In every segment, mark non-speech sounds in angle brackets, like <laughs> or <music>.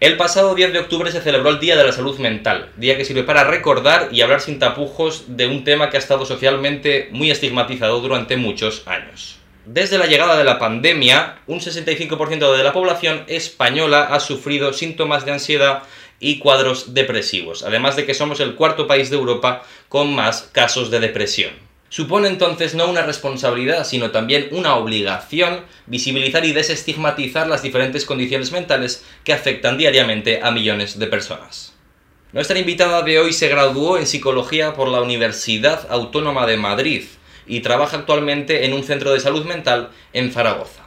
El pasado 10 de octubre se celebró el Día de la Salud Mental, día que sirve para recordar y hablar sin tapujos de un tema que ha estado socialmente muy estigmatizado durante muchos años. Desde la llegada de la pandemia, un 65% de la población española ha sufrido síntomas de ansiedad y cuadros depresivos, además de que somos el cuarto país de Europa con más casos de depresión. Supone entonces no una responsabilidad, sino también una obligación visibilizar y desestigmatizar las diferentes condiciones mentales que afectan diariamente a millones de personas. Nuestra invitada de hoy se graduó en psicología por la Universidad Autónoma de Madrid y trabaja actualmente en un centro de salud mental en Zaragoza.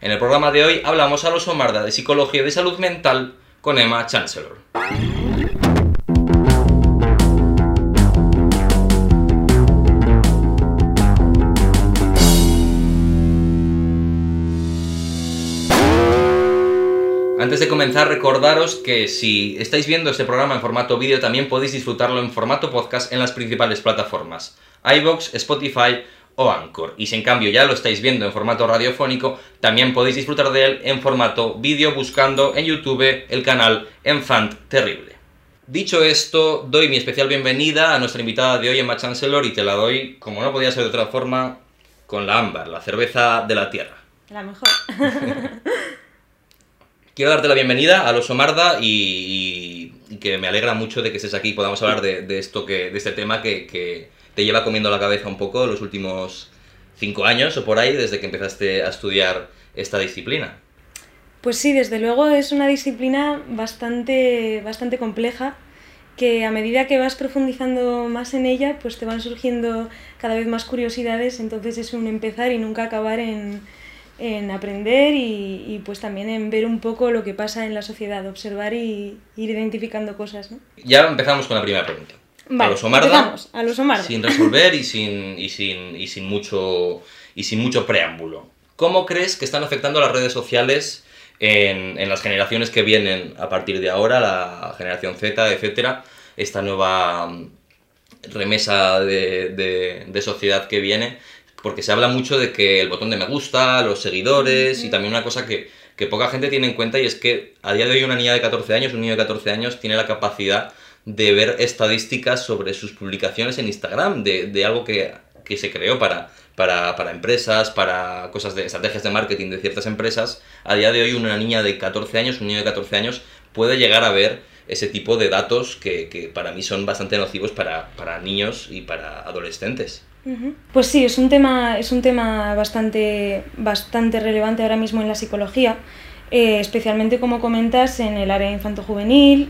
En el programa de hoy hablamos a los Omarda de Psicología y de Salud Mental con Emma Chancellor. Antes de comenzar, recordaros que si estáis viendo este programa en formato vídeo, también podéis disfrutarlo en formato podcast en las principales plataformas, iBox, Spotify o Anchor. Y si en cambio ya lo estáis viendo en formato radiofónico, también podéis disfrutar de él en formato vídeo buscando en YouTube el canal Enfant Terrible. Dicho esto, doy mi especial bienvenida a nuestra invitada de hoy, Emma Chancellor, y te la doy, como no podía ser de otra forma, con la ámbar, la cerveza de la tierra. La mejor. <laughs> Quiero darte la bienvenida a los Omarda y, que me alegra mucho de que estés aquí y podamos hablar de, esto que, de este tema que, te lleva comiendo la cabeza un poco los últimos cinco años o por ahí desde que empezaste a estudiar esta disciplina. Pues sí, desde luego es una disciplina bastante, bastante compleja que a medida que vas profundizando más en ella, pues te van surgiendo cada vez más curiosidades, entonces es un empezar y nunca acabar en, en aprender y, pues también en ver un poco lo que pasa en la sociedad, observar y ir identificando cosas. ¿no? Ya empezamos con la primera pregunta. a los Omarda, a los sin resolver y sin, y, sin, y, sin mucho, y sin mucho preámbulo. ¿Cómo crees que están afectando las redes sociales en, en, las generaciones que vienen a partir de ahora, la generación Z, etcétera, esta nueva remesa de, de, de sociedad que viene? Porque se habla mucho de que el botón de me gusta, los seguidores y también una cosa que, poca gente tiene en cuenta y es que a día de hoy una niña de 14 años, un niño de 14 años tiene la capacidad de ver estadísticas sobre sus publicaciones en Instagram, de, algo que, se creó para, para, para, empresas, para cosas de estrategias de marketing de ciertas empresas. A día de hoy una niña de 14 años, un niño de 14 años puede llegar a ver ese tipo de datos que, que para mí son bastante nocivos para, para niños y para adolescentes. Pues sí, es un tema, es un tema bastante, bastante relevante ahora mismo en la psicología, eh, especialmente como comentas en el área infanto-juvenil.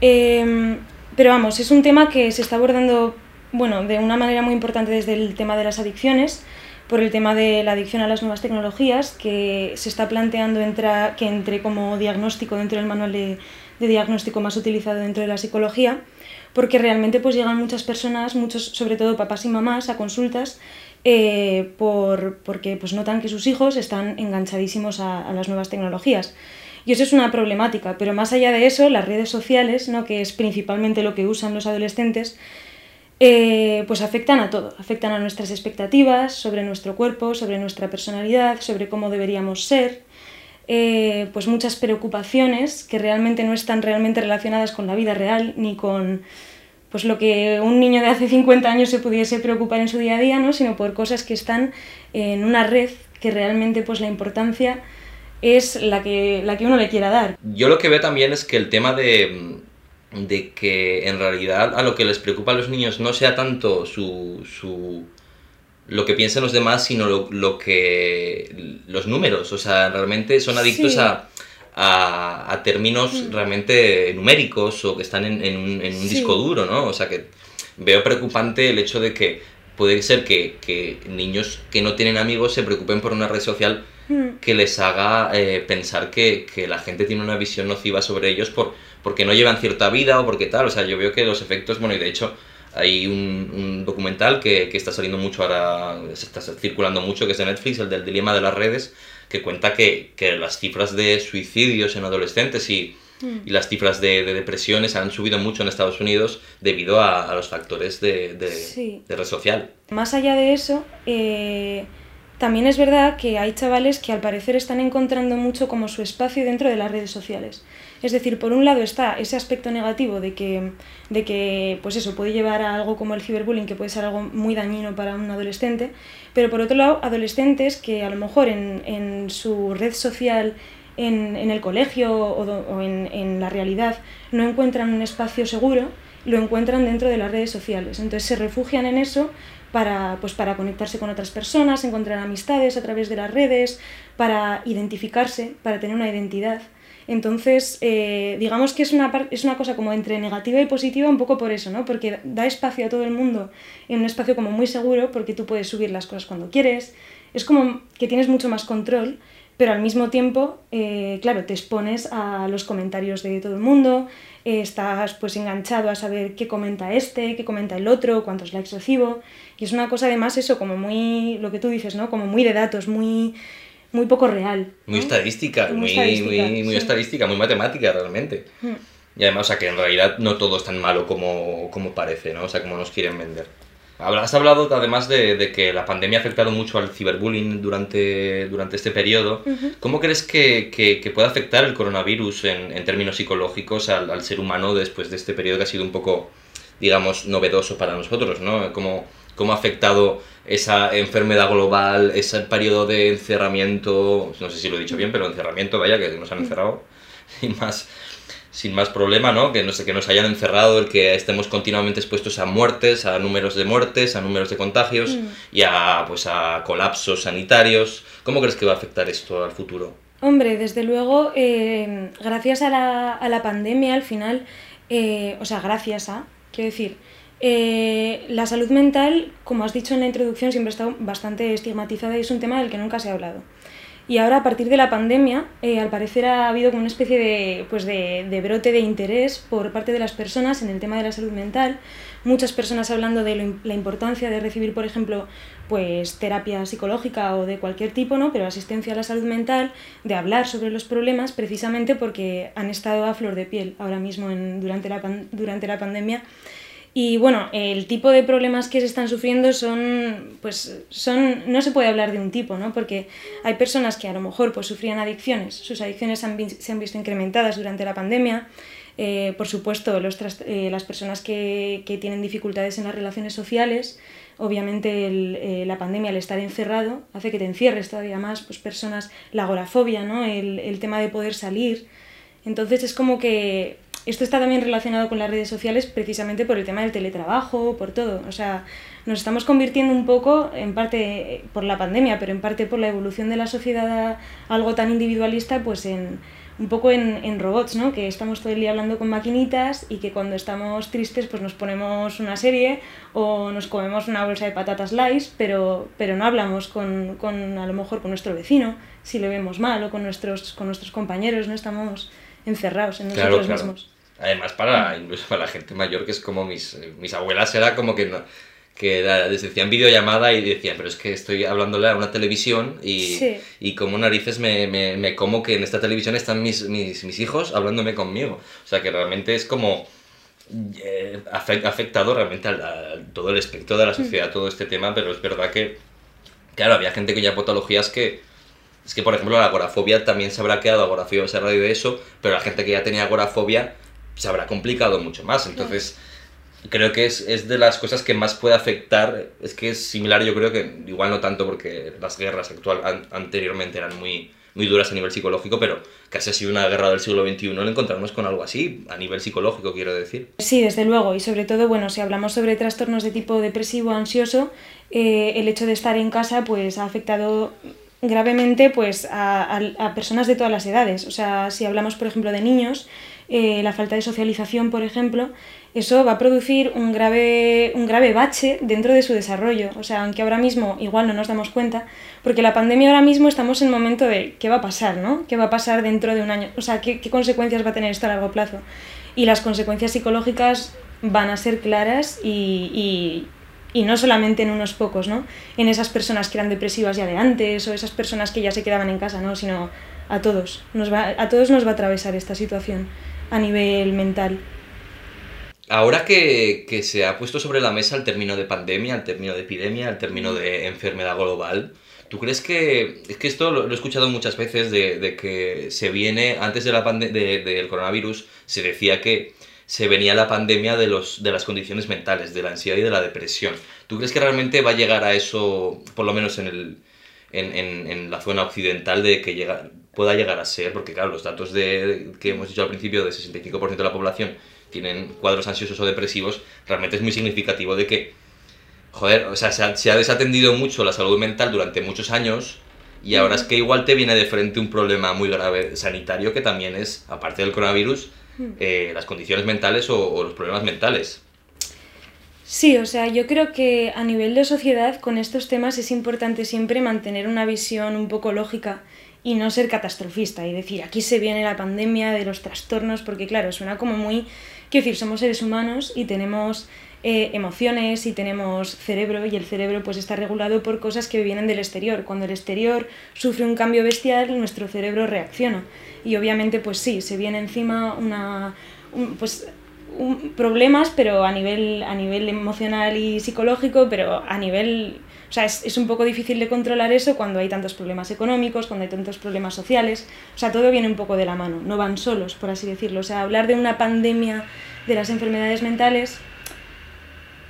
Em, pero vamos, es un tema que se está abordando bueno, de una manera muy importante desde el tema de las adicciones, por el tema de la adicción a las nuevas tecnologías, que se está planteando entra, que entre como diagnóstico dentro del manual de, de diagnóstico más utilizado dentro de la psicología porque realmente pues llegan muchas personas, muchos, sobre todo papás y mamás, a consultas eh, por, porque pues notan que sus hijos están enganchadísimos a, las nuevas tecnologías. Y eso es una problemática, pero más allá de eso, las redes sociales, ¿no? que es principalmente lo que usan los adolescentes, eh, pues afectan a todo, afectan a nuestras expectativas sobre nuestro cuerpo, sobre nuestra personalidad, sobre cómo deberíamos ser, eh, pues muchas preocupaciones que realmente no están realmente relacionadas con la vida real ni con pues lo que un niño de hace 50 años se pudiese preocupar en su día a día, ¿no? sino por cosas que están en una red que realmente pues la importancia es la que, la que uno le quiera dar. Yo lo que veo también es que el tema de, de que en realidad a lo que les preocupa a los niños no sea tanto su, su lo que piensan los demás, sino lo, lo, que los números. O sea, realmente son adictos a, a, a, términos mm. realmente numéricos o que están en, en un, en un disco duro, ¿no? O sea, que veo preocupante el hecho de que puede ser que, que niños que no tienen amigos se preocupen por una red social mm. que les haga eh, pensar que, que, la gente tiene una visión nociva sobre ellos por, porque no llevan cierta vida o porque tal. O sea, yo veo que los efectos, bueno, y de hecho hay un, documental que, que, está saliendo mucho ahora, se está circulando mucho, que es de Netflix, el del dilema de las redes, que cuenta que, que las cifras de suicidios en adolescentes y, mm. y las cifras de, de, depresiones han subido mucho en Estados Unidos debido a, a los factores de, de, de, red social. Más allá de eso, eh, también es verdad que hay chavales que al parecer están encontrando mucho como su espacio dentro de las redes sociales. Es decir, por un lado está ese aspecto negativo de que, de que pues eso, puede llevar a algo como el ciberbullying, que puede ser algo muy dañino para un adolescente, pero por otro lado, adolescentes que a lo mejor en, en su red social, en, en el colegio o, en, en la realidad no encuentran un espacio seguro, lo encuentran dentro de las redes sociales. Entonces se refugian en eso para, pues, para conectarse con otras personas, encontrar amistades a través de las redes, para identificarse, para tener una identidad. Entonces, eh, digamos que es una, es una cosa como entre negativa y positiva un poco por eso, ¿no? Porque da espacio a todo el mundo en un espacio como muy seguro, porque tú puedes subir las cosas cuando quieres. Es como que tienes mucho más control, pero al mismo tiempo, eh, claro, te expones a los comentarios de todo el mundo, eh, estás pues enganchado a saber qué comenta este, qué comenta el otro, cuántos likes recibo, y es una cosa además eso como muy, lo que tú dices, ¿no? Como muy de datos, muy muy poco real. Muy estadística, muy, muy, estadística, muy matemática realmente. Hmm. Y además, o sea, que en realidad no todo es tan malo como, como parece, ¿no? O sea, como nos quieren vender. Has hablado además de, de, que la pandemia ha afectado mucho al ciberbullying durante, durante este periodo. ¿Cómo crees que, que, que, puede afectar el coronavirus en, en términos psicológicos al, al, ser humano después de este periodo que ha sido un poco, digamos, novedoso para nosotros? ¿no? ¿Cómo, cómo ha afectado esa enfermedad global, ese periodo de encerramiento, no sé si lo he dicho bien, pero encerramiento, vaya, que nos han encerrado <laughs> sin más, sin más problema, ¿no? Que, no sé, que nos hayan encerrado, el que estemos continuamente expuestos a muertes, a números de muertes, a números de contagios mm. y a, pues, a colapsos sanitarios. ¿Cómo crees que va a afectar esto al futuro? Hombre, desde luego, eh, gracias a la, a la, pandemia, al final, eh, o sea, gracias a, quiero decir, eh, la salud mental, como has dicho en la introducción, siempre ha estado bastante estigmatizada y es un tema del que nunca se ha hablado. Y ahora, a partir de la pandemia, eh, al parecer ha habido como una especie de, pues de, de, brote de interés por parte de las personas en el tema de la salud mental. Muchas personas hablando de lo, la importancia de recibir, por ejemplo, pues terapia psicológica o de cualquier tipo, ¿no? pero asistencia a la salud mental, de hablar sobre los problemas precisamente porque han estado a flor de piel ahora mismo en, durante, la, durante la pandemia y bueno, el tipo de problemas que se están sufriendo son, pues, son, no se puede hablar de un tipo, ¿no? Porque hay personas que a lo mejor pues, sufrían adicciones, sus adicciones han, se han visto incrementadas durante la pandemia. Eh, por supuesto, los eh, las personas que, que, tienen dificultades en las relaciones sociales, obviamente el, eh, la pandemia, al estar encerrado, hace que te encierres todavía más, pues personas, la agorafobia, ¿no? el, el tema de poder salir. Entonces es como que esto está también relacionado con las redes sociales precisamente por el tema del teletrabajo, por todo. O sea, nos estamos convirtiendo un poco, en parte por la pandemia, pero en parte por la evolución de la sociedad a algo tan individualista, pues en un poco en, en, robots, ¿no? Que estamos todo el día hablando con maquinitas y que cuando estamos tristes pues nos ponemos una serie o nos comemos una bolsa de patatas lice, pero, pero no hablamos con, con, a lo mejor con nuestro vecino si le vemos mal o con nuestros, con nuestros compañeros, no estamos encerrados en nosotros claro, claro. mismos. Además, para, incluso para la gente mayor, que es como mis, mis abuelas, era como que, no, que les decían videollamada y decían, pero es que estoy hablándole a una televisión y, sí. y como narices me, me, me, como que en esta televisión están mis, mis, mis hijos hablándome conmigo. O sea, que realmente es como eh, afectado realmente a, todo el espectro de la sociedad, todo este tema, pero es verdad que, claro, había gente que ya patologías que es que, por ejemplo, la agorafobia también se habrá quedado agorafobia, se habrá de eso, pero la gente que ya tenía agorafobia se habrá complicado mucho más. Entonces, creo que es, es, de las cosas que más puede afectar. Es que es similar, yo creo que igual no tanto porque las guerras actual, an, anteriormente eran muy, muy duras a nivel psicológico, pero casi ha sido una guerra del siglo XXI el encontrarnos con algo así, a nivel psicológico, quiero decir. Sí, desde luego, y sobre todo, bueno, si hablamos sobre trastornos de tipo depresivo ansioso, eh, el hecho de estar en casa pues ha afectado gravemente pues a, a, a personas de todas las edades. O sea, si hablamos, por ejemplo, de niños, eh, la falta de socialización, por ejemplo, eso va a producir un grave, un grave bache dentro de su desarrollo. O sea, aunque ahora mismo igual no nos damos cuenta, porque la pandemia ahora mismo estamos en el momento de qué va a pasar, ¿no? ¿Qué va a pasar dentro de un año? O sea, ¿qué, qué consecuencias va a tener esto a largo plazo? Y las consecuencias psicológicas van a ser claras y, y, no solamente en unos pocos, ¿no? En esas personas que eran depresivas ya de antes o esas personas que ya se quedaban en casa, ¿no? Sino a todos. Nos va, a todos nos va a atravesar esta situación a nivel mental. Ahora que, que, se ha puesto sobre la mesa el término de pandemia, el término de epidemia, el término de enfermedad global, ¿Tú crees que, es que esto lo, he escuchado muchas veces de, que se viene, antes de la de, del coronavirus, se decía que se venía la pandemia de, los, de las condiciones mentales, de la ansiedad y de la depresión. ¿Tú crees que realmente va a llegar a eso, por lo menos en, el, en, en, en la zona occidental, de que llega, pueda llegar a ser? Porque claro, los datos de, que hemos dicho al principio, de 65% de la población tienen cuadros ansiosos o depresivos, realmente es muy significativo de que, joder, o sea, se ha, desatendido mucho la salud mental durante muchos años y ahora es que igual te viene de frente un problema muy grave sanitario que también es, aparte del coronavirus, eh, las condiciones mentales o, los problemas mentales. Sí, o sea, yo creo que a nivel de sociedad con estos temas es importante siempre mantener una visión un poco lógica y no ser catastrofista y decir aquí se viene la pandemia de los trastornos, porque claro, suena como muy Quiero decir, somos seres humanos y tenemos eh, emociones y tenemos cerebro y el cerebro pues está regulado por cosas que vienen del exterior. Cuando el exterior sufre un cambio bestial, nuestro cerebro reacciona. Y obviamente pues sí, se viene encima una... pues problemas, pero a nivel, a nivel emocional y psicológico, pero a nivel o sea, es, es, un poco difícil de controlar eso cuando hay tantos problemas económicos, cuando hay tantos problemas sociales. O sea, todo viene un poco de la mano, no van solos, por así decirlo. O sea, hablar de una pandemia de las enfermedades mentales...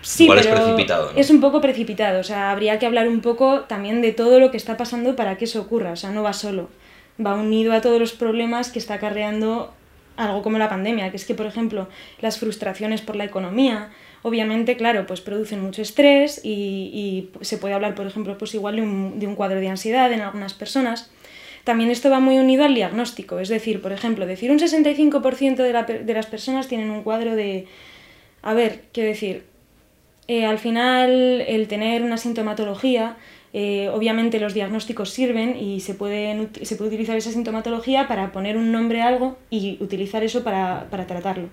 Sí, pero es precipitado. Es un poco precipitado. O sea, habría que hablar un poco también de todo lo que está pasando para que eso ocurra. O sea, no va solo. Va unido a todos los problemas que está acarreando algo como la pandemia, que es que, por ejemplo, las frustraciones por la economía, obviamente, claro, pues producen mucho estrés y, se puede hablar, por ejemplo, pues igual de un, de un, cuadro de ansiedad en algunas personas. También esto va muy unido al diagnóstico, es decir, por ejemplo, decir un 65% de, la, de las personas tienen un cuadro de... A ver, quiero decir, eh, al final el tener una sintomatología, eh, obviamente los diagnósticos sirven y se, pueden, se puede utilizar esa sintomatología para poner un nombre a algo y utilizar eso para, para tratarlo.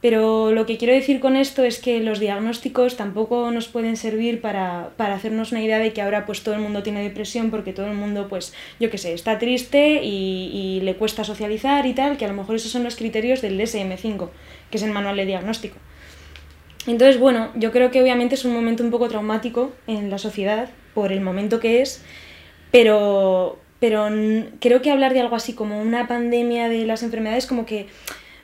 Pero lo que quiero decir con esto es que los diagnósticos tampoco nos pueden servir para, para, hacernos una idea de que ahora pues todo el mundo tiene depresión porque todo el mundo pues yo qué sé, está triste y, le cuesta socializar y tal, que a lo mejor esos son los criterios del DSM5, que es el manual de diagnóstico. Entonces, bueno, yo creo que obviamente es un momento un poco traumático en la sociedad por el momento que es, pero, pero creo que hablar de algo así como una pandemia de las enfermedades como que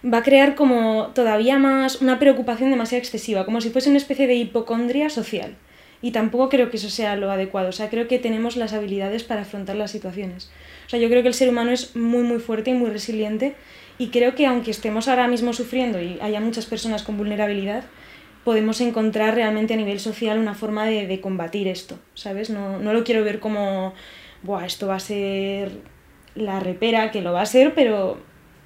va a crear como todavía más una preocupación demasiado excesiva, como si fuese una especie de hipocondria social. Y tampoco creo que eso sea lo adecuado. O sea, creo que tenemos las habilidades para afrontar las situaciones. O sea, yo creo que el ser humano es muy, muy fuerte y muy resiliente. Y creo que aunque estemos ahora mismo sufriendo y haya muchas personas con vulnerabilidad, podemos encontrar realmente a nivel social una forma de, de combatir esto, ¿sabes? No, no, lo quiero ver como, esto va a ser la repera, que lo va a ser, pero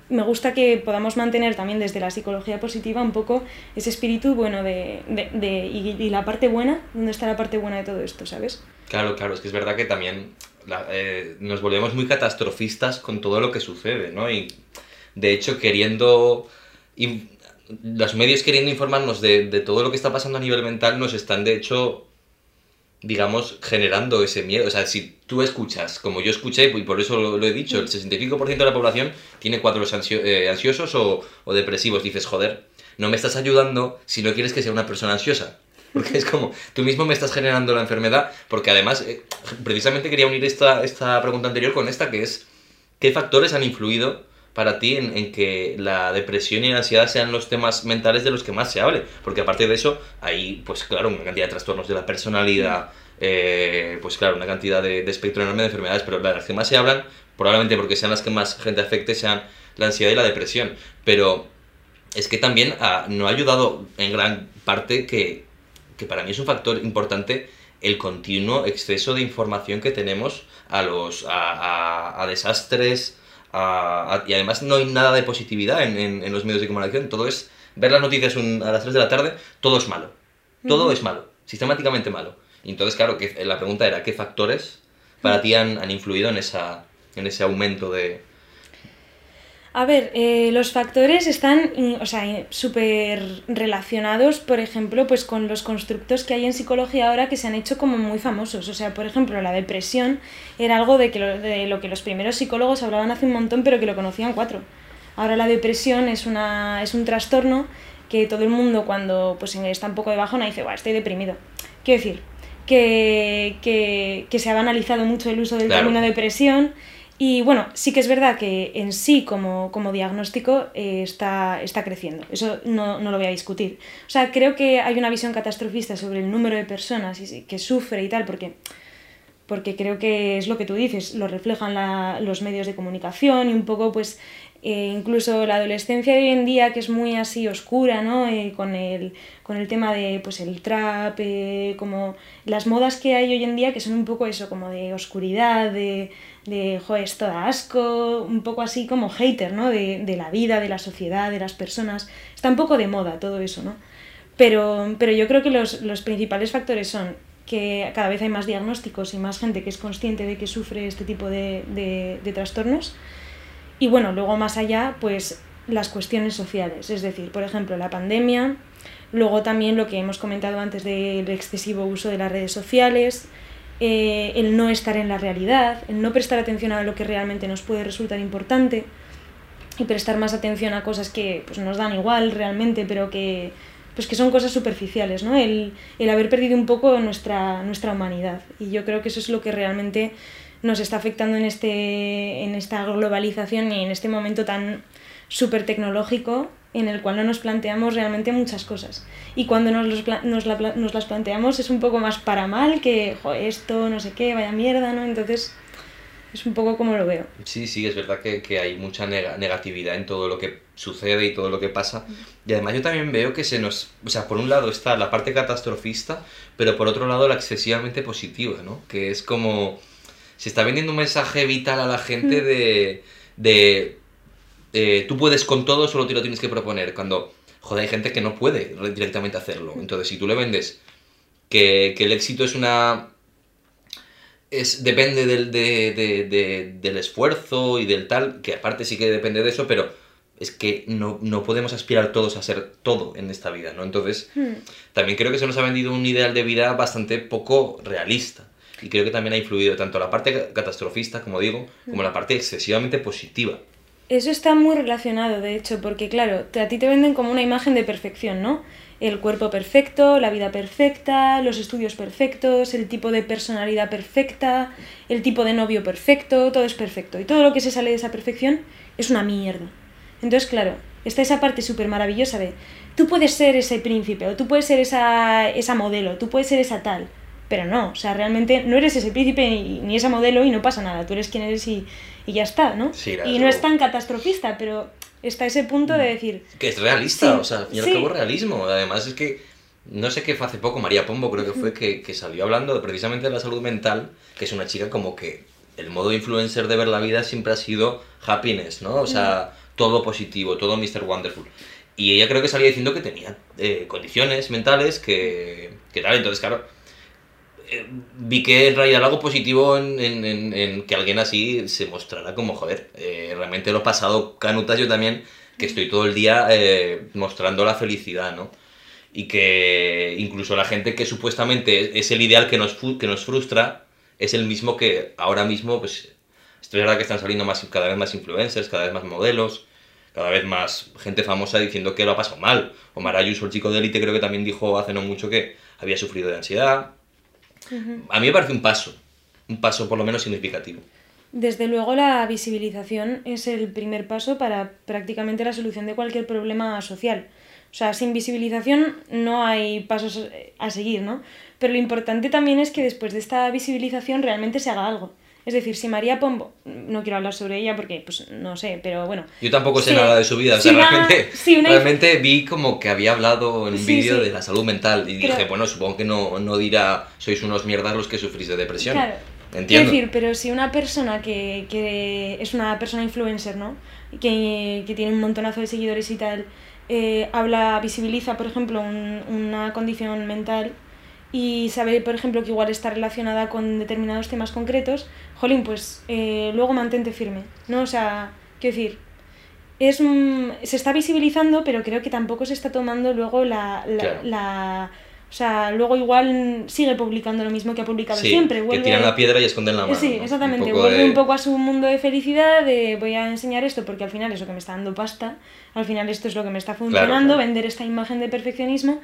me gusta que podamos mantener también desde la psicología positiva un poco ese espíritu bueno de, de, y, la parte buena, ¿dónde está la parte buena de todo esto, sabes? Claro, claro, es que es verdad que también eh, nos volvemos muy catastrofistas con todo lo que sucede, ¿no? Y de hecho queriendo... los medios queriendo informarnos de, de todo lo que está pasando a nivel mental nos están de hecho digamos, generando ese miedo. O sea, si tú escuchas, como yo escuché, y por eso lo, he dicho, el 65% de la población tiene cuadros eh, ansiosos o, o, depresivos, dices, joder, no me estás ayudando si no quieres que sea una persona ansiosa. <laughs> Porque es como, tú mismo me estás generando la enfermedad, porque además, eh, precisamente quería unir esta, esta pregunta anterior con esta, que es, ¿qué factores han influido para ti en, en, que la depresión y la ansiedad sean los temas mentales de los que más se hable. Porque aparte de eso, hay, pues claro, una cantidad de trastornos de la personalidad, eh, pues claro, una cantidad de, espectro enorme de enfermedades, pero las que más se hablan, probablemente porque sean las que más gente afecte, sean la ansiedad y la depresión. Pero es que también ha, no ha ayudado en gran parte que, que para mí es un factor importante el continuo exceso de información que tenemos a los a, a, a desastres y además no hay nada de positividad en, en, los medios de comunicación, todo es ver las noticias a las 3 de la tarde, todo es malo, todo es malo, sistemáticamente malo. Y entonces, claro, que la pregunta era, ¿qué factores para ti han, han influido en, esa, en ese aumento de, a ver, eh, los factores están o sea, súper relacionados, por ejemplo, pues con los constructos que hay en psicología ahora que se han hecho como muy famosos. O sea, por ejemplo, la depresión era algo de, que lo, de lo que los primeros psicólogos hablaban hace un montón, pero que lo conocían cuatro. Ahora la depresión es, una, es un trastorno que todo el mundo cuando pues, está un poco de bajona dice, Buah, estoy deprimido. Quiero decir, que, que, que, se ha banalizado mucho el uso del Claro. término depresión. Y bueno, sí que es verdad que en sí como, como diagnóstico eh, está, está creciendo, eso no, no lo voy a discutir. O sea, creo que hay una visión catastrofista sobre el número de personas que sufre y tal, porque, porque creo que es lo que tú dices, lo reflejan los medios de comunicación y un poco pues eh, incluso la adolescencia de hoy en día que es muy así oscura, ¿no? Eh, con, el, con el tema de pues el trap, como las modas que hay hoy en día que son un poco eso, como de oscuridad, de, de joder, esto da asco, un poco así como hater, ¿no? De, de la vida, de la sociedad, de las personas. Está un poco de moda todo eso, ¿no? Pero, pero yo creo que los, los principales factores son que cada vez hay más diagnósticos y más gente que es consciente de que sufre este tipo de- de trastornos. Y bueno, luego más allá, pues las cuestiones sociales, es decir, por ejemplo, la pandemia, luego también lo que hemos comentado antes del excesivo uso de las redes sociales, eh, el no estar en la realidad, el no prestar atención a lo que realmente nos puede resultar importante y prestar más atención a cosas que pues, nos dan igual realmente, pero que, pues, que son cosas superficiales, ¿no? El, el haber perdido un poco nuestra, nuestra humanidad. Y yo creo que eso es lo que realmente nos está afectando en, este, en esta globalización y en este momento tan súper tecnológico en el cual no nos planteamos realmente muchas cosas. Y cuando nos, los nos, la nos las planteamos es un poco más para mal que "Jo, esto, no sé qué, vaya mierda, ¿no? Entonces es un poco como lo veo. Sí, sí, es verdad que, que hay mucha nega- negatividad en todo lo que sucede y todo lo que pasa. Y además yo también veo que se nos... O sea, por un lado está la parte catastrofista, pero por otro lado la excesivamente positiva, ¿no? Que es como... Se está vendiendo un mensaje vital a la gente de... de eh, tú puedes con todo, solo te lo tienes que proponer. Cuando, joder, hay gente que no puede re- directamente hacerlo. Entonces, si tú le vendes que, que el éxito es una es, depende del, de- de- de- del esfuerzo y del tal, que aparte sí que depende de eso, pero es que no, no podemos aspirar todos a ser todo en esta vida, ¿no? Entonces, Hmm. también creo que se nos ha vendido un ideal de vida bastante poco realista. Y creo que también ha influido tanto la parte ca- catastrofista, como digo, como la parte excesivamente positiva. Eso está muy relacionado, de hecho, porque claro, te- a ti te venden como una imagen de perfección, ¿no? El cuerpo perfecto, la vida perfecta, los estudios perfectos, el tipo de personalidad perfecta, el tipo de novio perfecto, todo es perfecto. Y todo lo que se sale de esa perfección es una mierda. Entonces, claro, está esa parte súper maravillosa de tú puedes ser ese príncipe o tú puedes ser esa, esa modelo, tú puedes ser esa tal. Pero no, o sea, realmente no eres ese príncipe ni, ni esa modelo y no pasa nada, tú eres quien eres y, y ya está, ¿no? Sí, y no es tan catastrofista, pero está ese punto de decir, Que es realista, Sí, o sea, al fin y al sí. cabo realismo. Además es que, no sé qué fue hace poco, María Pombo creo que fue, que, que salió hablando de, precisamente de la salud mental, que es una chica como que el modo influencer de ver la vida siempre ha sido happiness, ¿no? O sea, todo positivo, todo Mr. Wonderful. Y ella creo que salía diciendo que tenía eh, condiciones mentales que, que tal, entonces claro, eh, vi que realidad algo positivo en, en- en- en que alguien así se mostrara como, joder, eh, realmente lo he pasado canutas yo también, que estoy todo el día eh, mostrando la felicidad, ¿no? Y que incluso la gente que supuestamente es el ideal que nos, que nos frustra, es el mismo que ahora mismo, pues, esto es verdad que están saliendo más, cada vez más influencers, cada vez más modelos, cada vez más gente famosa diciendo que lo ha pasado mal. Omar Ayuso, el chico de élite, creo que también dijo hace no mucho que había sufrido de ansiedad. A mí me parece un paso, un paso por lo menos significativo. desde luego la visibilización es el primer paso para prácticamente la solución de cualquier problema social. O sea, sin visibilización no hay pasos eh, a seguir, ¿no? Pero lo importante también es que después de esta visibilización realmente se haga algo. Es decir, si María Pombo, no quiero hablar sobre ella porque, pues, no sé, pero bueno. Yo tampoco sé Sí. nada de su vida, o sea, realmente, si una- realmente vi como que había hablado en un Sí, vídeo sí. de la salud mental y dije, bueno, supongo que no, no dirá sois unos mierdas los que sufrís de depresión. Claro. Entiendo. Quiero decir, pero si una persona que, que es una persona influencer, ¿no? Que, que tiene un montonazo de seguidores y tal, eh, habla, visibiliza, por ejemplo, un- una condición mental y sabe, por ejemplo, que igual está relacionada con determinados temas concretos, jolín, pues eh, luego mantente firme, ¿no? O sea, quiero decir, es, un- se está visibilizando, pero creo que tampoco se está tomando luego la... la, Claro. la- o sea, luego igual sigue publicando lo mismo que ha publicado Sí, siempre. que vuelve- tiran la piedra y esconden la mano. Sí, ¿no? exactamente. Un Vuelve de- un poco a su mundo de felicidad, de voy a enseñar esto porque al final eso que me está dando pasta, al final esto es lo que me está funcionando, claro. vender esta imagen de perfeccionismo.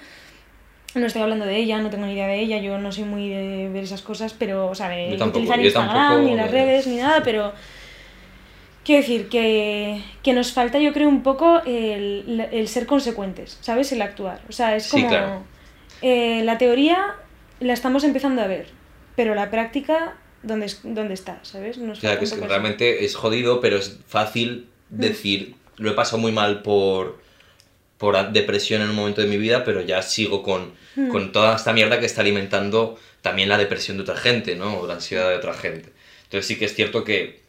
No estoy hablando de ella, no tengo ni idea de ella, yo no soy muy de ver esas cosas, pero, o sea, de Yo tampoco, utilizar Instagram tampoco ni las de- redes ni nada, pero quiero decir que, que nos falta, yo creo, un poco el, el ser consecuentes, ¿sabes? El actuar. O sea, es Sí, como claro. eh, la teoría la estamos empezando a ver, pero la práctica, ¿dónde, es- dónde está? ¿Sabes? Nos O sea, falta que es que realmente es jodido, pero es fácil Mm. decir, lo he pasado muy mal por, por depresión en un momento de mi vida, pero ya sigo con, Mm. con toda esta mierda que está alimentando también la depresión de otra gente, ¿no? O la ansiedad de otra gente. Entonces sí que es cierto que,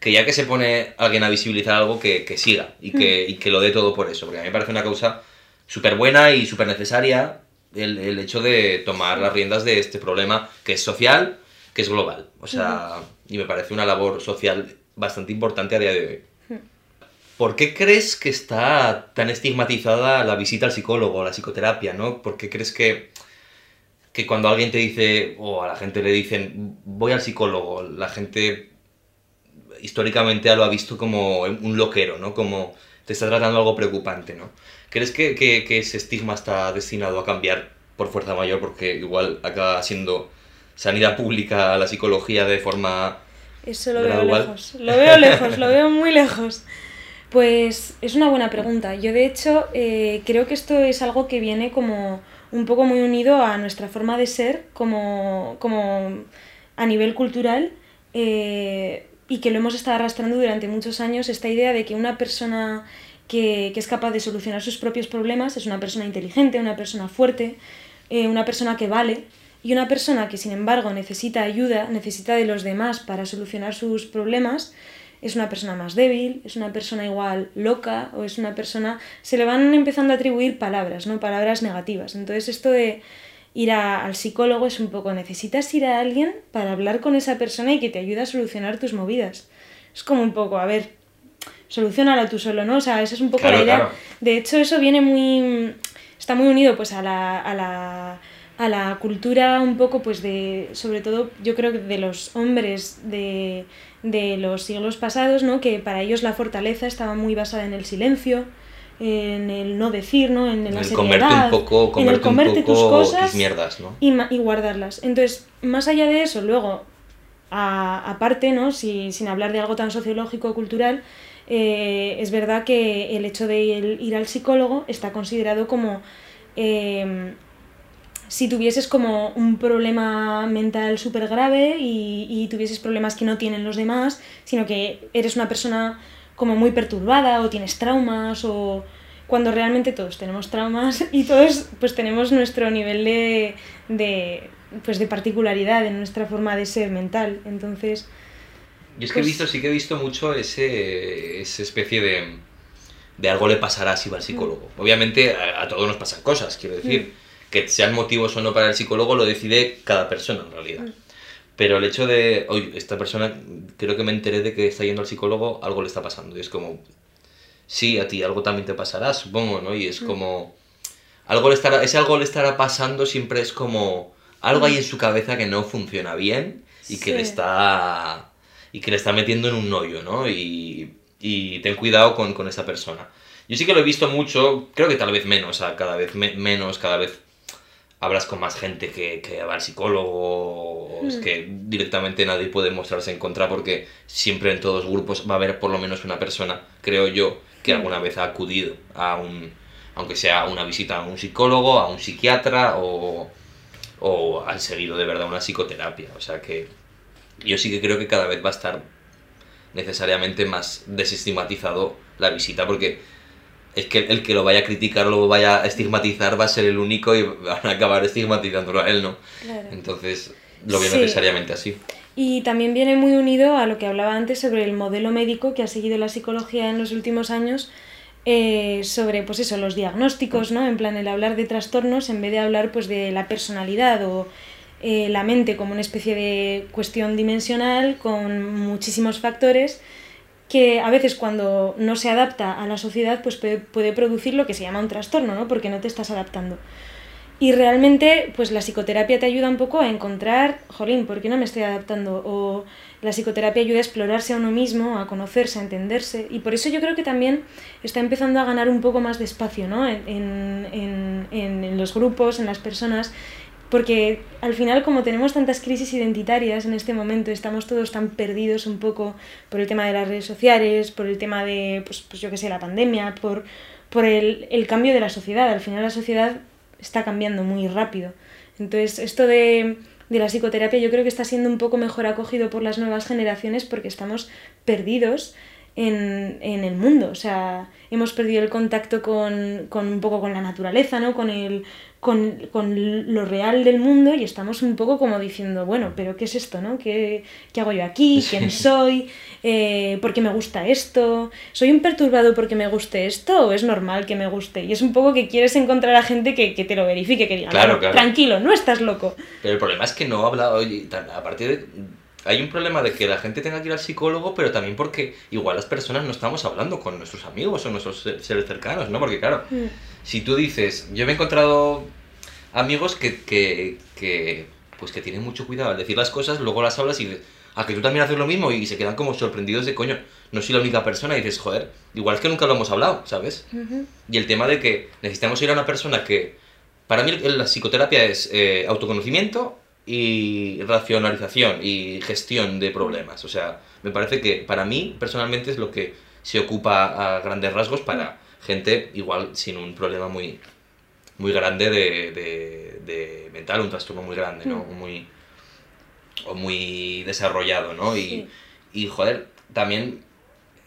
que ya que se pone alguien a visibilizar algo, que, que siga y que, y que lo dé todo por eso, porque a mí me parece una causa súper buena y súper necesaria el, el hecho de tomar las riendas de este problema que es social, que es global. O sea, y me parece una labor social bastante importante a día de hoy. ¿Por qué crees que está tan estigmatizada la visita al psicólogo, la psicoterapia, no? ¿Por qué crees que, que cuando alguien te dice, o a la gente le dicen, voy al psicólogo, la gente históricamente lo ha visto como un loquero, ¿no? Como te está tratando algo preocupante, ¿no? ¿Crees que, que- que ese estigma está destinado a cambiar por fuerza mayor? Porque igual acaba siendo sanidad pública la psicología de forma... Eso lo veo Gradual. lejos, lo veo lejos, lo veo muy lejos. Pues es una buena pregunta. Yo de hecho eh, creo que esto es algo que viene como un poco muy unido a nuestra forma de ser como, como a nivel cultural eh, y que lo hemos estado arrastrando durante muchos años, esta idea de que una persona que, que es capaz de solucionar sus propios problemas es una persona inteligente, una persona fuerte, eh, una persona que vale y una persona que sin embargo necesita ayuda, necesita de los demás para solucionar sus problemas, es una persona más débil, es una persona igual loca o es una persona... Se le van empezando a atribuir palabras, ¿no? Palabras negativas. Entonces esto de ir a- al psicólogo es un poco, necesitas ir a alguien para hablar con esa persona y que te ayude a solucionar tus movidas. Es como un poco, a ver, solucionala tú solo, ¿no? O sea, esa es un poco Claro, la idea. claro. De hecho, eso viene muy... está muy unido pues a la... A la a la cultura un poco pues de sobre todo yo creo que de los hombres de, de los siglos pasados no que para ellos la fortaleza estaba muy basada en el silencio en el no decir no en, En la el comerte seriedad, un poco, en el comerte un comerte tus poco cosas tus mierdas, ¿no? y, y guardarlas. Entonces, más allá de eso, luego, aparte, ¿no? Si- sin hablar de algo tan sociológico o cultural, eh, es verdad que el hecho de ir, ir al psicólogo está considerado como eh, si tuvieses como un problema mental súper grave y, y tuvieses problemas que no tienen los demás, sino que eres una persona como muy perturbada o tienes traumas o cuando realmente todos tenemos traumas <laughs> y todos pues tenemos nuestro nivel de, de pues de particularidad en nuestra forma de ser mental. Entonces, Yo es que he Pues- visto, sí que he visto mucho ese, esa especie de, de algo le pasará si va al psicólogo. Obviamente a, a todos nos pasan cosas, quiero decir, que sean motivos o no para el psicólogo lo decide cada persona en realidad. Pero el hecho de, oye, esta persona, creo que me enteré de que está yendo al psicólogo, algo le está pasando. Y es como, sí, a ti algo también te pasará, supongo, ¿no? Y es como, algo le estará, ese algo le estará pasando siempre es como, algo hay en su cabeza que no funciona bien y que le Sí. está, y que le está metiendo en un hoyo, ¿no? Y, y ten cuidado con, con esa persona. Yo sí que lo he visto mucho, creo que tal vez menos, o sea, cada vez me- menos, cada vez hablas con más gente que, que va al psicólogo, o es Mm. que directamente nadie puede mostrarse en contra porque siempre en todos los grupos va a haber por lo menos una persona, creo yo, que Mm. alguna vez ha acudido a un, aunque sea una visita a un psicólogo, a un psiquiatra o, o han seguido de verdad una psicoterapia. O sea que yo sí que creo que cada vez va a estar necesariamente más desestigmatizado la visita porque es que el que lo vaya a criticar o lo vaya a estigmatizar va a ser el único y van a acabar estigmatizándolo a él, ¿no? Claro. Entonces lo veo Sí. necesariamente así. Y también viene muy unido a lo que hablaba antes sobre el modelo médico que ha seguido la psicología en los últimos años, eh, sobre pues eso, los diagnósticos, ¿no? En plan, el hablar de trastornos en vez de hablar pues de la personalidad o eh, la mente como una especie de cuestión dimensional con muchísimos factores que a veces cuando no se adapta a la sociedad pues puede, producir lo que se llama un trastorno, ¿no? Porque no te estás adaptando. Y realmente, pues la psicoterapia te ayuda un poco a encontrar, jolín, ¿por qué no me estoy adaptando? O la psicoterapia ayuda a explorarse a uno mismo, a conocerse, a entenderse, y por eso yo creo que también está empezando a ganar un poco más de espacio ¿no? en, en, en, en los grupos, en las personas, porque al final como tenemos tantas crisis identitarias en este momento, estamos todos tan perdidos un poco por el tema de las redes sociales, por el tema de, pues, pues yo qué sé, la pandemia, por, por el, el cambio de la sociedad. Al final la sociedad está cambiando muy rápido. Entonces esto de, de la psicoterapia yo creo que está siendo un poco mejor acogido por las nuevas generaciones porque estamos perdidos en, en, el mundo. O sea, hemos perdido el contacto con, con, un poco con la naturaleza, ¿no? Con el, con, con, lo real del mundo y estamos un poco como diciendo, bueno, pero ¿qué es esto? ¿no? ¿Qué, qué hago yo aquí? <laughs> ¿Quién soy? Eh, ¿Por qué me gusta esto? ¿Soy un perturbado porque me guste esto o es normal que me guste? Y es un poco que quieres encontrar a gente que, que te lo verifique, que diga, claro, claro. tranquilo, no estás loco. Pero el problema es que no habla, oye, a partir de hay un problema de que la gente tenga que ir al psicólogo, pero también porque igual las personas no estamos hablando con nuestros amigos o nuestros seres cercanos, ¿no? Porque claro, mm. Si tú dices, yo me he encontrado amigos que, que, que, pues que tienen mucho cuidado al decir las cosas, luego las hablas y a que tú también haces lo mismo y se quedan como sorprendidos de coño, no soy la única persona y dices, joder, igual es que nunca lo hemos hablado, ¿sabes? Uh -huh. Y el tema de que necesitamos ir a una persona que, para mí la psicoterapia es eh, autoconocimiento, y racionalización y gestión de problemas. O sea, me parece que para mí personalmente es lo que se ocupa a grandes rasgos para gente igual sin un problema muy, muy grande de, de, de mental, un trastorno muy grande, ¿no? Mm. Muy, o muy desarrollado, ¿no? Y, sí. y joder, también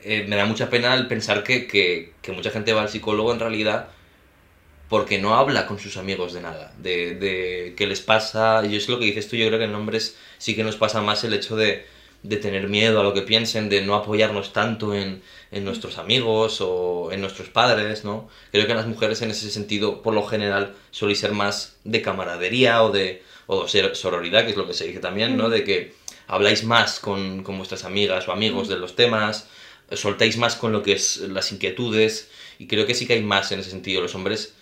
eh, me da mucha pena el pensar que, que, que mucha gente va al psicólogo en realidad porque no habla con sus amigos de nada, de, de qué les pasa. Y es lo que dices tú, yo creo que en hombres sí que nos pasa más el hecho de, de tener miedo a lo que piensen, de no apoyarnos tanto en, en, nuestros amigos o en nuestros padres, ¿no? Creo que las mujeres en ese sentido, por lo general, suelen ser más de camaradería o de, o de sororidad, que es lo que se dice también, ¿no? De que habláis más con, con vuestras amigas o amigos de los temas, soltáis más con lo que es las inquietudes, y creo que sí que hay más en ese sentido. Los hombres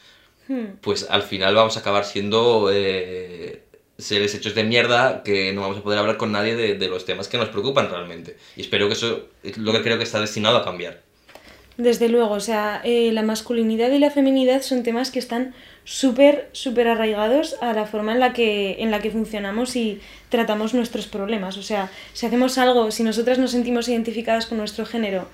Hmm. pues al final vamos a acabar siendo eh, seres hechos de mierda que no vamos a poder hablar con nadie de, de, los temas que nos preocupan realmente. Y espero que eso es lo que creo que está destinado a cambiar. Desde luego, o sea, eh, la masculinidad y la feminidad son temas que están súper, súper arraigados a la forma en la, que, en la que funcionamos y tratamos nuestros problemas. O sea, si hacemos algo, si nosotras nos sentimos identificadas con nuestro género,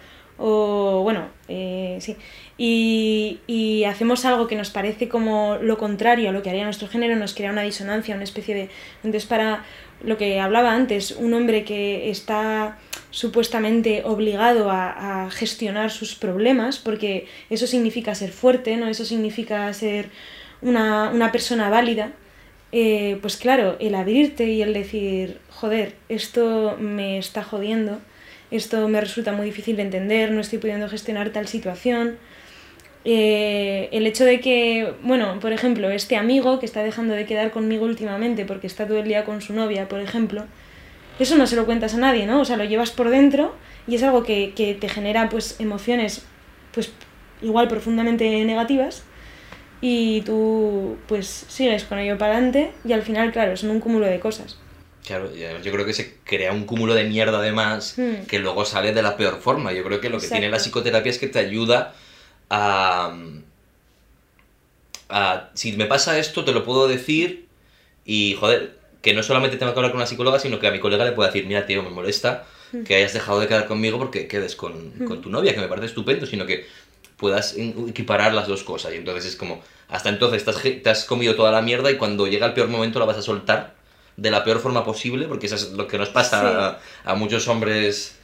o bueno, eh, sí, y, hacemos algo que nos parece como lo contrario a lo que haría nuestro género, nos crea una disonancia, una especie de... Entonces, para lo que hablaba antes, un hombre que está supuestamente obligado a, a gestionar sus problemas, porque eso significa ser fuerte, ¿no? Eso significa ser una, una persona válida, eh, pues claro, el abrirte y el decir, joder, esto me está jodiendo, esto me resulta muy difícil de entender, no estoy pudiendo gestionar tal situación, eh, el hecho de que, bueno, por ejemplo, este amigo que está dejando de quedar conmigo últimamente porque está todo el día con su novia, por ejemplo, eso no se lo cuentas a nadie, ¿no? O sea, lo llevas por dentro y es algo que, que te genera pues emociones pues igual profundamente negativas y tú pues sigues con ello para adelante y al final, claro, son un cúmulo de cosas. Claro, yo creo que se crea un cúmulo de mierda además hmm. que luego sale de la peor forma. Yo creo que lo que Exacto. tiene la psicoterapia es que te ayuda a, a, si me pasa esto, te lo puedo decir y, joder, que no solamente tengo que hablar con una psicóloga, sino que a mi colega le puedo decir, mira, tío, me molesta mm. que hayas dejado de quedar conmigo porque quedes con, mm. con tu novia, que me parece estupendo, sino que puedas equiparar las dos cosas. Y entonces es como, hasta entonces te has, te has comido toda la mierda y cuando llega el peor momento la vas a soltar de la peor forma posible, porque eso es lo que nos pasa sí. a, a, muchos hombres,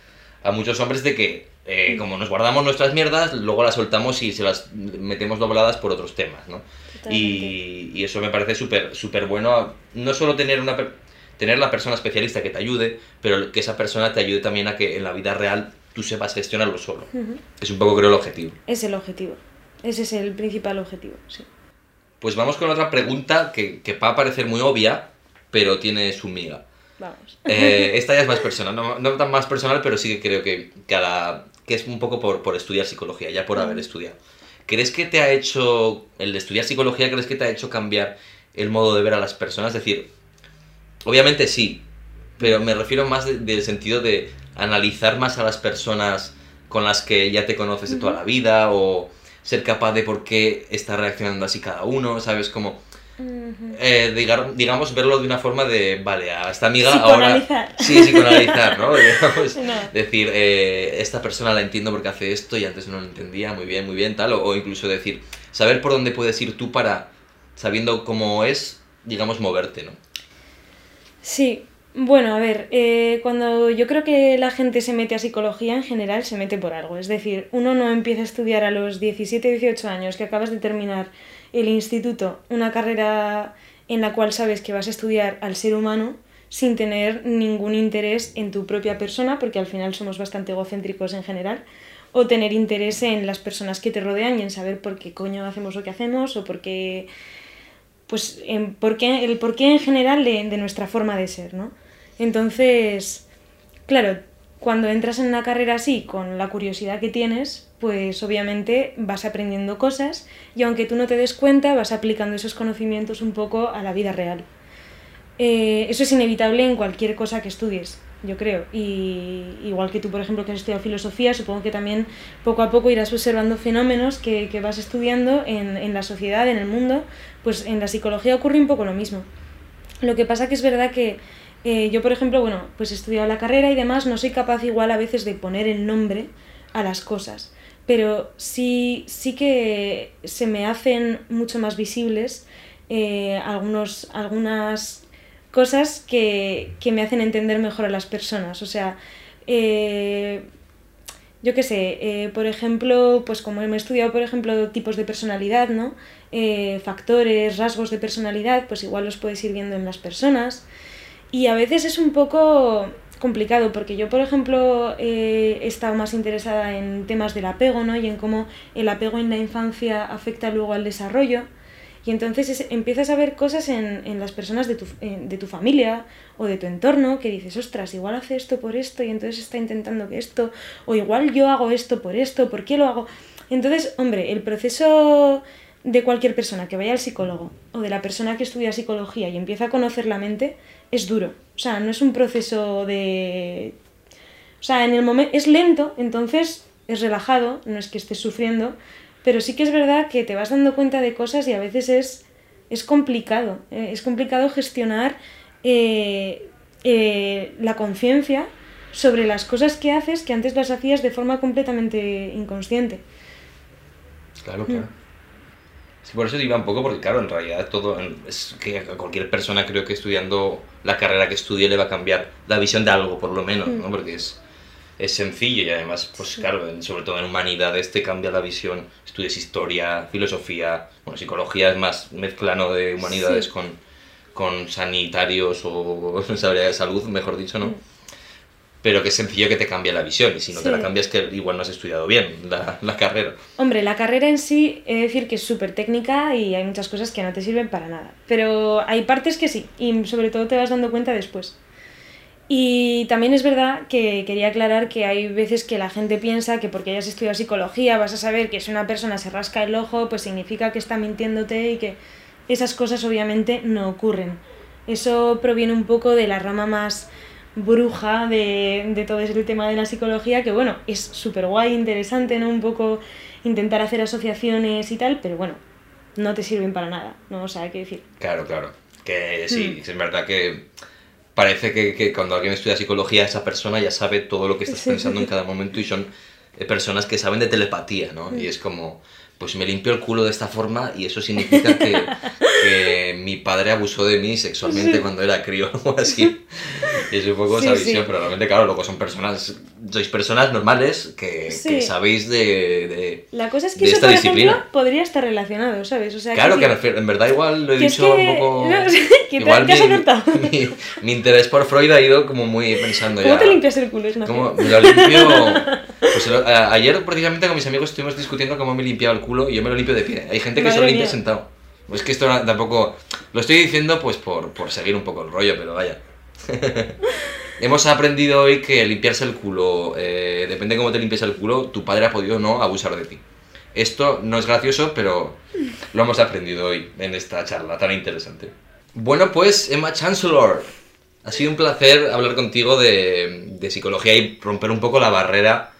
a muchos hombres de que eh, como nos guardamos nuestras mierdas, luego las soltamos y se las metemos dobladas por otros temas, ¿no? Y, y, eso me parece súper súper bueno, no solo tener una tener la persona especialista que te ayude, pero que esa persona te ayude también a que en la vida real tú sepas gestionarlo solo. Uh -huh. Es un poco creo el objetivo. Es el objetivo. Ese es el principal objetivo, sí. Pues vamos con otra pregunta que, que va a parecer muy obvia, pero tiene su miga. Vamos. Eh, esta ya es más <laughs> personal, no, no, tan más personal, pero sí que creo que cada, que es un poco por, por estudiar psicología, ya por haber estudiado. ¿Crees que te ha hecho, el de estudiar psicología, crees que te ha hecho cambiar el modo de ver a las personas? Es decir, obviamente sí, pero me refiero más del sentido de analizar más a las personas con las que ya te conoces de toda la vida o ser capaz de por qué está reaccionando así cada uno, ¿sabes? Como, eh, digamos, verlo de una forma de, vale, a esta amiga ahora... Sí, psicoanalizar, <laughs> ¿no? Decir, eh, esta persona la entiendo porque hace esto y antes no lo entendía, muy bien, muy bien, tal, o, incluso decir, saber por dónde puedes ir tú para, sabiendo cómo es, digamos, moverte, ¿no? Sí, bueno, a ver, eh, cuando yo creo que la gente se mete a psicología en general, se mete por algo. Es decir, uno no empieza a estudiar a los 17, 18 años que acabas de terminar el instituto, una carrera en la cual sabes que vas a estudiar al ser humano sin tener ningún interés en tu propia persona, porque al final somos bastante egocéntricos en general, o tener interés en las personas que te rodean y en saber por qué coño hacemos lo que hacemos o por qué, pues, en, por qué, el porqué en general de, de nuestra forma de ser, ¿no? Entonces, claro, cuando entras en una carrera así, con la curiosidad que tienes, pues obviamente vas aprendiendo cosas y aunque tú no te des cuenta, vas aplicando esos conocimientos un poco a la vida real. Eh, eso es inevitable en cualquier cosa que estudies, yo creo. Y igual que tú, por ejemplo, que has estudiado filosofía, supongo que también poco a poco irás observando fenómenos que, que vas estudiando en, en la sociedad, en el mundo. Pues en la psicología ocurre un poco lo mismo. Lo que pasa que es verdad que eh, yo, por ejemplo, bueno, pues he estudiado la carrera y demás, no soy capaz igual a veces de poner el nombre a las cosas, pero sí, sí que se me hacen mucho más visibles eh, algunos, algunas cosas que, que, me hacen entender mejor a las personas. O sea, eh, yo qué sé, por ejemplo, pues como he estudiado, por ejemplo, tipos de personalidad, ¿no? factores, rasgos de personalidad, pues igual los puedes ir viendo en las personas. Y a veces es un poco complicado porque yo, por ejemplo, he estado más interesada en temas del apego, ¿no? Y en cómo el apego en la infancia afecta luego al desarrollo. Y entonces empiezas a ver cosas en, en las personas de tu, de tu, familia o de tu entorno que dices, ostras, igual hace esto por esto y entonces está intentando que esto, o igual yo hago esto por esto, ¿por qué lo hago? Entonces, hombre, el proceso de cualquier persona que vaya al psicólogo o de la persona que estudia psicología y empieza a conocer la mente es duro. O sea, no es un proceso de... O sea, en el momento es lento, entonces es relajado, no es que estés sufriendo, pero sí que es verdad que te vas dando cuenta de cosas y a veces es, es complicado. Eh, es complicado gestionar eh, eh, la conciencia sobre las cosas que haces que antes las hacías de forma completamente inconsciente. Claro, claro. Mm por eso iba un poco, porque claro, en realidad todo, es que a cualquier persona creo que estudiando la carrera que estudie le va a cambiar la visión de algo, por lo menos, ¿no? Mm. Porque es, es sencillo y además, pues claro, sobre todo en humanidades te cambia la visión, estudias historia, filosofía, bueno, psicología es más mezcla, De humanidades con, con sanitarios o <laughs> sabría de salud, mejor dicho, ¿no? Pero que es sencillo que te cambie la visión y si no te la cambias que igual no has estudiado bien la, la carrera. Hombre, la carrera en sí, he de decir que es súper técnica y hay muchas cosas que no te sirven para nada, pero hay partes que sí y sobre todo te vas dando cuenta después. Y también es verdad que quería aclarar que hay veces que la gente piensa que porque hayas estudiado psicología vas a saber que si una persona se rasca el ojo, pues significa que está mintiéndote y que esas cosas obviamente no ocurren. Eso proviene un poco de la rama más bruja de, de todo ese tema de la psicología, que bueno, es súper guay, interesante, ¿no? Un poco intentar hacer asociaciones y tal, pero bueno, no te sirven para nada, ¿no? O sea, hay que decir. Claro, claro. Que sí, hmm. es verdad que parece que, que, cuando alguien estudia psicología, esa persona ya sabe todo lo que estás pensando en cada momento y son eh, personas que saben de telepatía, ¿no? Y hmm. es como, pues me limpio el culo de esta forma y eso significa que, que mi padre abusó de mí sexualmente cuando era crío <laughs> o algo así. Y es un poco esa visión, pero realmente, claro, luego son personas, sois personas normales que, que sabéis de, de, La cosa es que eso, por disciplina. ejemplo, podría estar relacionado, ¿sabes? O sea, claro, que, en verdad igual lo he dicho un poco... <laughs> <laughs> igual te, mi, mi, mi, interés por Freud ha ido como muy pensando ¿Cómo ya... te limpias el culo, ¿Cómo me lo limpio... Pues ayer precisamente con mis amigos estuvimos discutiendo cómo me limpiaba el culo y yo me lo limpio de pie. Hay gente que se lo limpia sentado. Es que esto tampoco... Lo estoy diciendo pues por, por seguir un poco el rollo, pero vaya. <laughs> Hemos aprendido hoy que limpiarse el culo, eh, depende de cómo te limpies el culo, tu padre ha podido no abusar de ti. Esto no es gracioso, pero lo hemos aprendido hoy en esta charla tan interesante. Bueno, pues Emma Chancellor, Ha sido un placer hablar contigo de, psicología y romper un poco la barrera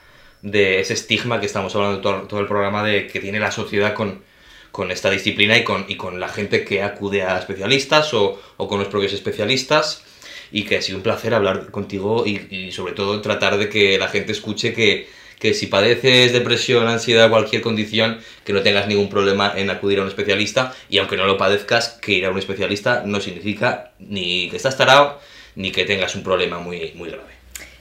de ese estigma que estamos hablando todo, el programa de que tiene la sociedad con, con esta disciplina y con, y con la gente que acude a especialistas o, o, con los propios especialistas y que ha sido un placer hablar contigo y, sobre todo tratar de que la gente escuche que, que si padeces depresión, ansiedad, cualquier condición, que no tengas ningún problema en acudir a un especialista y aunque no lo padezcas, que ir a un especialista no significa ni que estás tarado ni que tengas un problema muy, muy grave.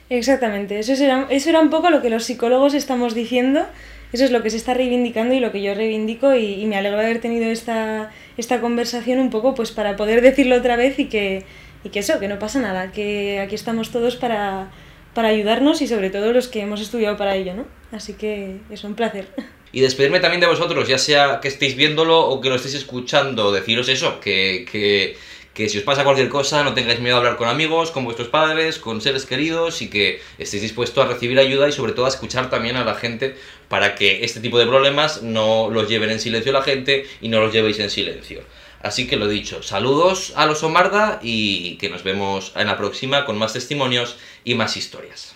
Exactamente, eso era, eso era un poco lo que los psicólogos estamos diciendo, eso es lo que se está reivindicando y lo que yo reivindico y, me alegro de haber tenido esta, esta conversación un poco pues para poder decirlo otra vez y que, y que eso, que no pasa nada, que aquí estamos todos para, para ayudarnos y sobre todo los que hemos estudiado para ello, ¿no? Así que es un placer. <laughs> Y despedirme también de vosotros, ya sea que estéis viéndolo o que lo estéis escuchando, deciros eso, que, que, que si os pasa cualquier cosa no tengáis miedo a hablar con amigos, con vuestros padres, con seres queridos y que estéis dispuestos a recibir ayuda y sobre todo a escuchar también a la gente para que este tipo de problemas no los lleven en silencio la gente y no los llevéis en silencio. Así que lo dicho, saludos a los Omarda y que nos vemos en la próxima con más testimonios y más historias.